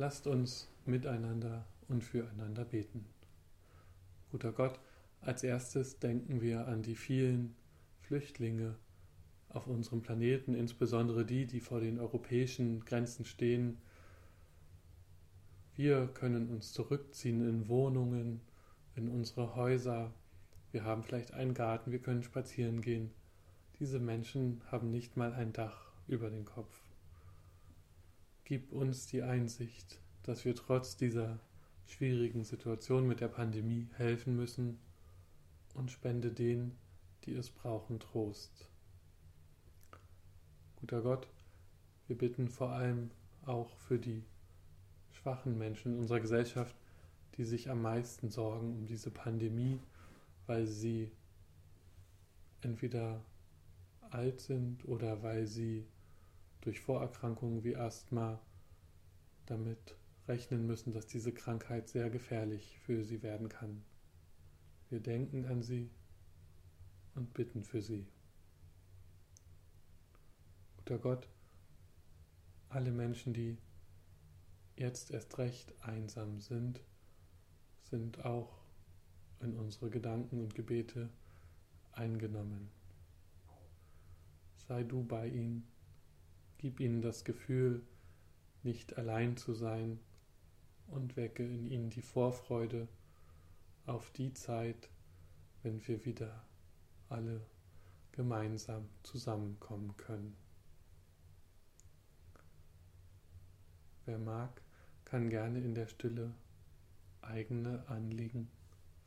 Lasst uns miteinander und füreinander beten. Guter Gott, als erstes denken wir an die vielen Flüchtlinge auf unserem Planeten, insbesondere die, die vor den europäischen Grenzen stehen. Wir können uns zurückziehen in Wohnungen, in unsere Häuser. Wir haben vielleicht einen Garten, wir können spazieren gehen. Diese Menschen haben nicht mal ein Dach über den Kopf. Gib uns die Einsicht, dass wir trotz dieser schwierigen Situation mit der Pandemie helfen müssen und spende denen, die es brauchen, Trost. Guter Gott, wir bitten vor allem auch für die schwachen Menschen in unserer Gesellschaft, die sich am meisten sorgen um diese Pandemie, weil sie entweder alt sind oder weil sie durch Vorerkrankungen wie Asthma damit rechnen müssen, dass diese Krankheit sehr gefährlich für sie werden kann. Wir denken an sie und bitten für sie. Guter Gott, alle Menschen, die jetzt erst recht einsam sind, sind auch in unsere Gedanken und Gebete eingenommen. Sei du bei ihnen, gib ihnen das Gefühl, nicht allein zu sein und wecke in ihnen die Vorfreude auf die Zeit, wenn wir wieder alle gemeinsam zusammenkommen können. Wer mag, kann gerne in der Stille eigene Anliegen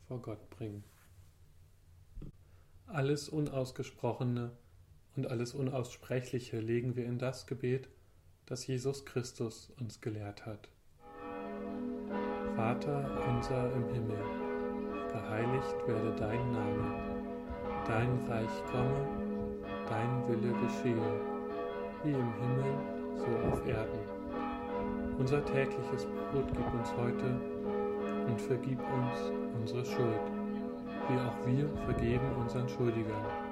vor Gott bringen. Alles Unausgesprochene und alles Unaussprechliche legen wir in das Gebet, das Jesus Christus uns gelehrt hat. Vater unser im Himmel, geheiligt werde dein Name, dein Reich komme, dein Wille geschehe, wie im Himmel, so auf Erden. Unser tägliches Brot gib uns heute und vergib uns unsere Schuld, wie auch wir vergeben unseren Schuldigern.